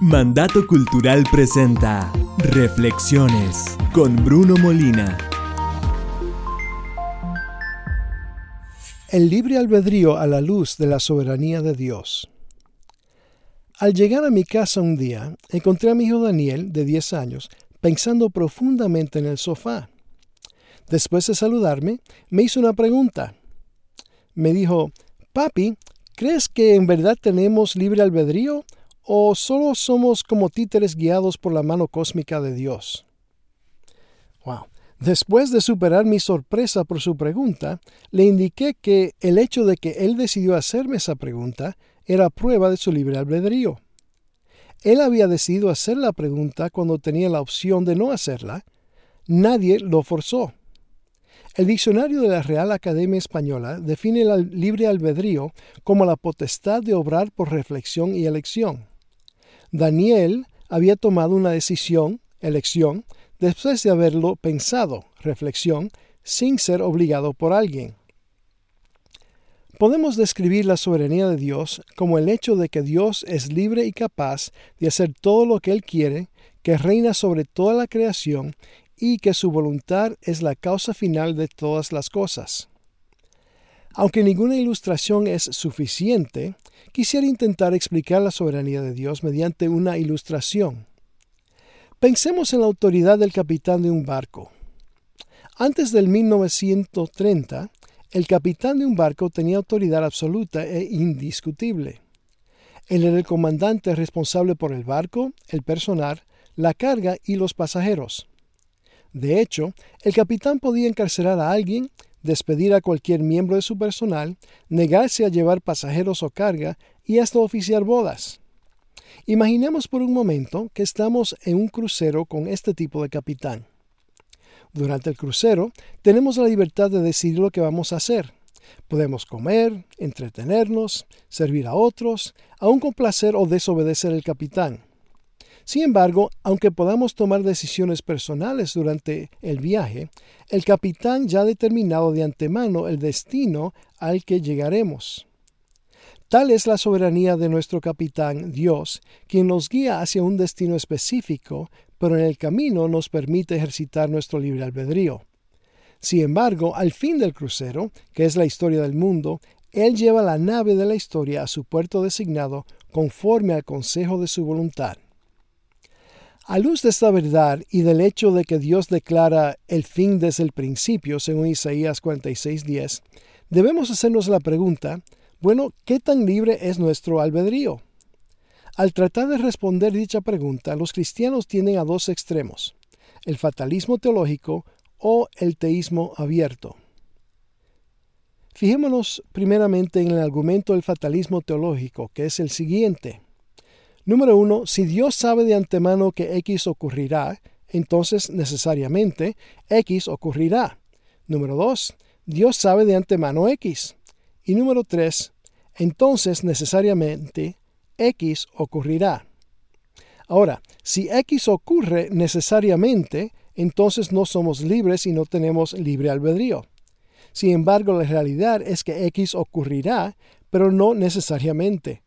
Mandato Cultural presenta Reflexiones con Bruno Molina. El libre albedrío a la luz de la soberanía de Dios. Al llegar a mi casa un día, encontré a mi hijo Daniel, de 10 años, pensando profundamente en el sofá. Después de saludarme, me hizo una pregunta. Me dijo, Papi, ¿crees que en verdad tenemos libre albedrío ¿O solo somos como títeres guiados por la mano cósmica de Dios? Wow. Después de superar mi sorpresa por su pregunta, le indiqué que el hecho de que él decidió hacerme esa pregunta era prueba de su libre albedrío. Él había decidido hacer la pregunta cuando tenía la opción de no hacerla. Nadie lo forzó. El diccionario de la Real Academia Española define el libre albedrío como la potestad de obrar por reflexión y elección. Daniel había tomado una decisión, elección, después de haberlo pensado, reflexión, sin ser obligado por alguien. Podemos describir la soberanía de Dios como el hecho de que Dios es libre y capaz de hacer todo lo que Él quiere, que reina sobre toda la creación y que su voluntad es la causa final de todas las cosas. Aunque ninguna ilustración es suficiente, quisiera intentar explicar la soberanía de Dios mediante una ilustración. Pensemos en la autoridad del capitán de un barco. Antes del 1930, el capitán de un barco tenía autoridad absoluta e indiscutible. Él era el comandante responsable por el barco, el personal, la carga y los pasajeros. De hecho, el capitán podía encarcelar a alguien despedir a cualquier miembro de su personal, negarse a llevar pasajeros o carga y hasta oficiar bodas. Imaginemos por un momento que estamos en un crucero con este tipo de capitán. Durante el crucero tenemos la libertad de decidir lo que vamos a hacer. Podemos comer, entretenernos, servir a otros, aun complacer o desobedecer al capitán. Sin embargo, aunque podamos tomar decisiones personales durante el viaje, el capitán ya ha determinado de antemano el destino al que llegaremos. Tal es la soberanía de nuestro capitán Dios, quien nos guía hacia un destino específico, pero en el camino nos permite ejercitar nuestro libre albedrío. Sin embargo, al fin del crucero, que es la historia del mundo, Él lleva la nave de la historia a su puerto designado conforme al consejo de su voluntad. A luz de esta verdad y del hecho de que Dios declara el fin desde el principio, según Isaías 46:10, debemos hacernos la pregunta, bueno, ¿qué tan libre es nuestro albedrío? Al tratar de responder dicha pregunta, los cristianos tienen a dos extremos, el fatalismo teológico o el teísmo abierto. Fijémonos primeramente en el argumento del fatalismo teológico, que es el siguiente. Número uno, si Dios sabe de antemano que X ocurrirá, entonces necesariamente X ocurrirá. Número dos, Dios sabe de antemano X. Y número tres, entonces necesariamente X ocurrirá. Ahora, si X ocurre necesariamente, entonces no somos libres y no tenemos libre albedrío. Sin embargo, la realidad es que X ocurrirá, pero no necesariamente.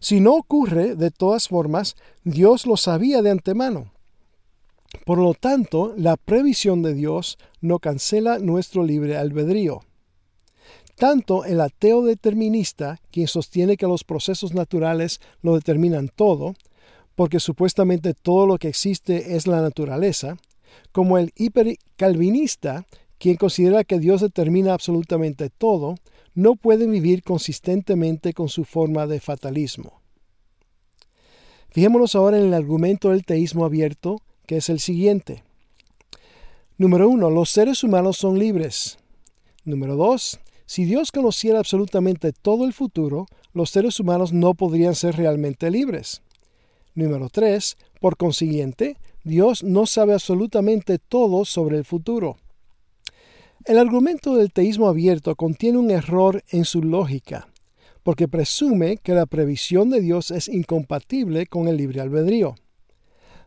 Si no ocurre, de todas formas, Dios lo sabía de antemano. Por lo tanto, la previsión de Dios no cancela nuestro libre albedrío. Tanto el ateo determinista, quien sostiene que los procesos naturales lo determinan todo, porque supuestamente todo lo que existe es la naturaleza, como el hipercalvinista, quien considera que Dios determina absolutamente todo, no pueden vivir consistentemente con su forma de fatalismo. Fijémonos ahora en el argumento del teísmo abierto, que es el siguiente. Número uno, los seres humanos son libres. Número dos, si Dios conociera absolutamente todo el futuro, los seres humanos no podrían ser realmente libres. Número tres, por consiguiente, Dios no sabe absolutamente todo sobre el futuro. El argumento del teísmo abierto contiene un error en su lógica, porque presume que la previsión de Dios es incompatible con el libre albedrío.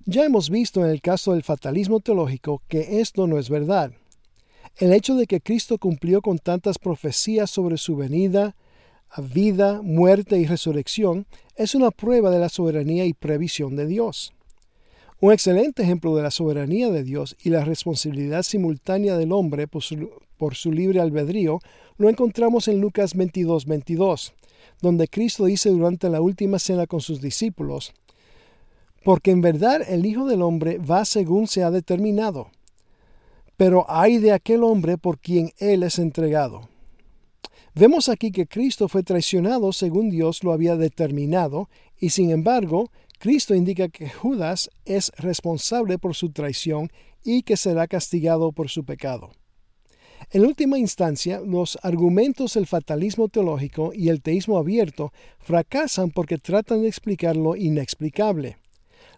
Ya hemos visto en el caso del fatalismo teológico que esto no es verdad. El hecho de que Cristo cumplió con tantas profecías sobre su venida, vida, muerte y resurrección es una prueba de la soberanía y previsión de Dios. Un excelente ejemplo de la soberanía de Dios y la responsabilidad simultánea del hombre por su, libre albedrío lo encontramos en Lucas 22, 22, donde Cristo dice durante la última cena con sus discípulos, porque en verdad el Hijo del Hombre va según se ha determinado, pero hay de aquel hombre por quien Él es entregado. Vemos aquí que Cristo fue traicionado según Dios lo había determinado, y sin embargo, Cristo indica que Judas es responsable por su traición y que será castigado por su pecado. En última instancia, los argumentos del fatalismo teológico y el teísmo abierto fracasan porque tratan de explicar lo inexplicable,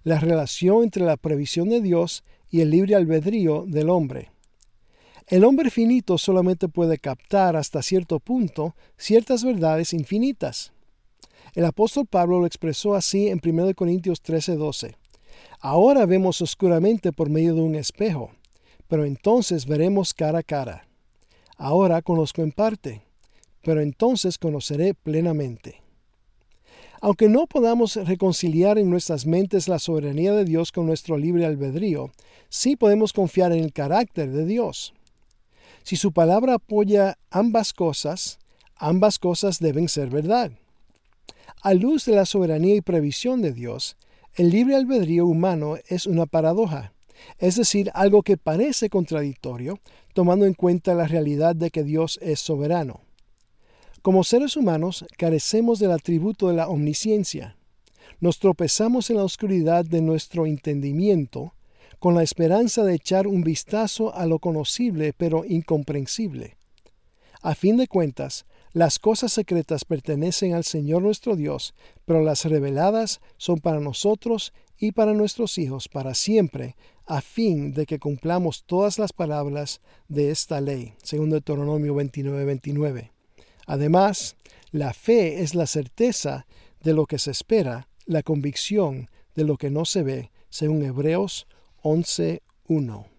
la relación entre la previsión de Dios y el libre albedrío del hombre. El hombre finito solamente puede captar hasta cierto punto ciertas verdades infinitas. El apóstol Pablo lo expresó así en 1 Corintios 13:12. Ahora vemos oscuramente por medio de un espejo, pero entonces veremos cara a cara. Ahora conozco en parte, pero entonces conoceré plenamente. Aunque no podamos reconciliar en nuestras mentes la soberanía de Dios con nuestro libre albedrío, sí podemos confiar en el carácter de Dios. Si su palabra apoya ambas cosas, ambas cosas deben ser verdad. A luz de la soberanía y previsión de Dios, el libre albedrío humano es una paradoja, es decir, algo que parece contradictorio, tomando en cuenta la realidad de que Dios es soberano. Como seres humanos carecemos del atributo de la omnisciencia. Nos tropezamos en la oscuridad de nuestro entendimiento con la esperanza de echar un vistazo a lo conocible pero incomprensible. A fin de cuentas, las cosas secretas pertenecen al Señor nuestro Dios, pero las reveladas son para nosotros y para nuestros hijos para siempre, a fin de que cumplamos todas las palabras de esta ley, según Deuteronomio 29, 29. Además, la fe es la certeza de lo que se espera, la convicción de lo que no se ve, según Hebreos 11.1.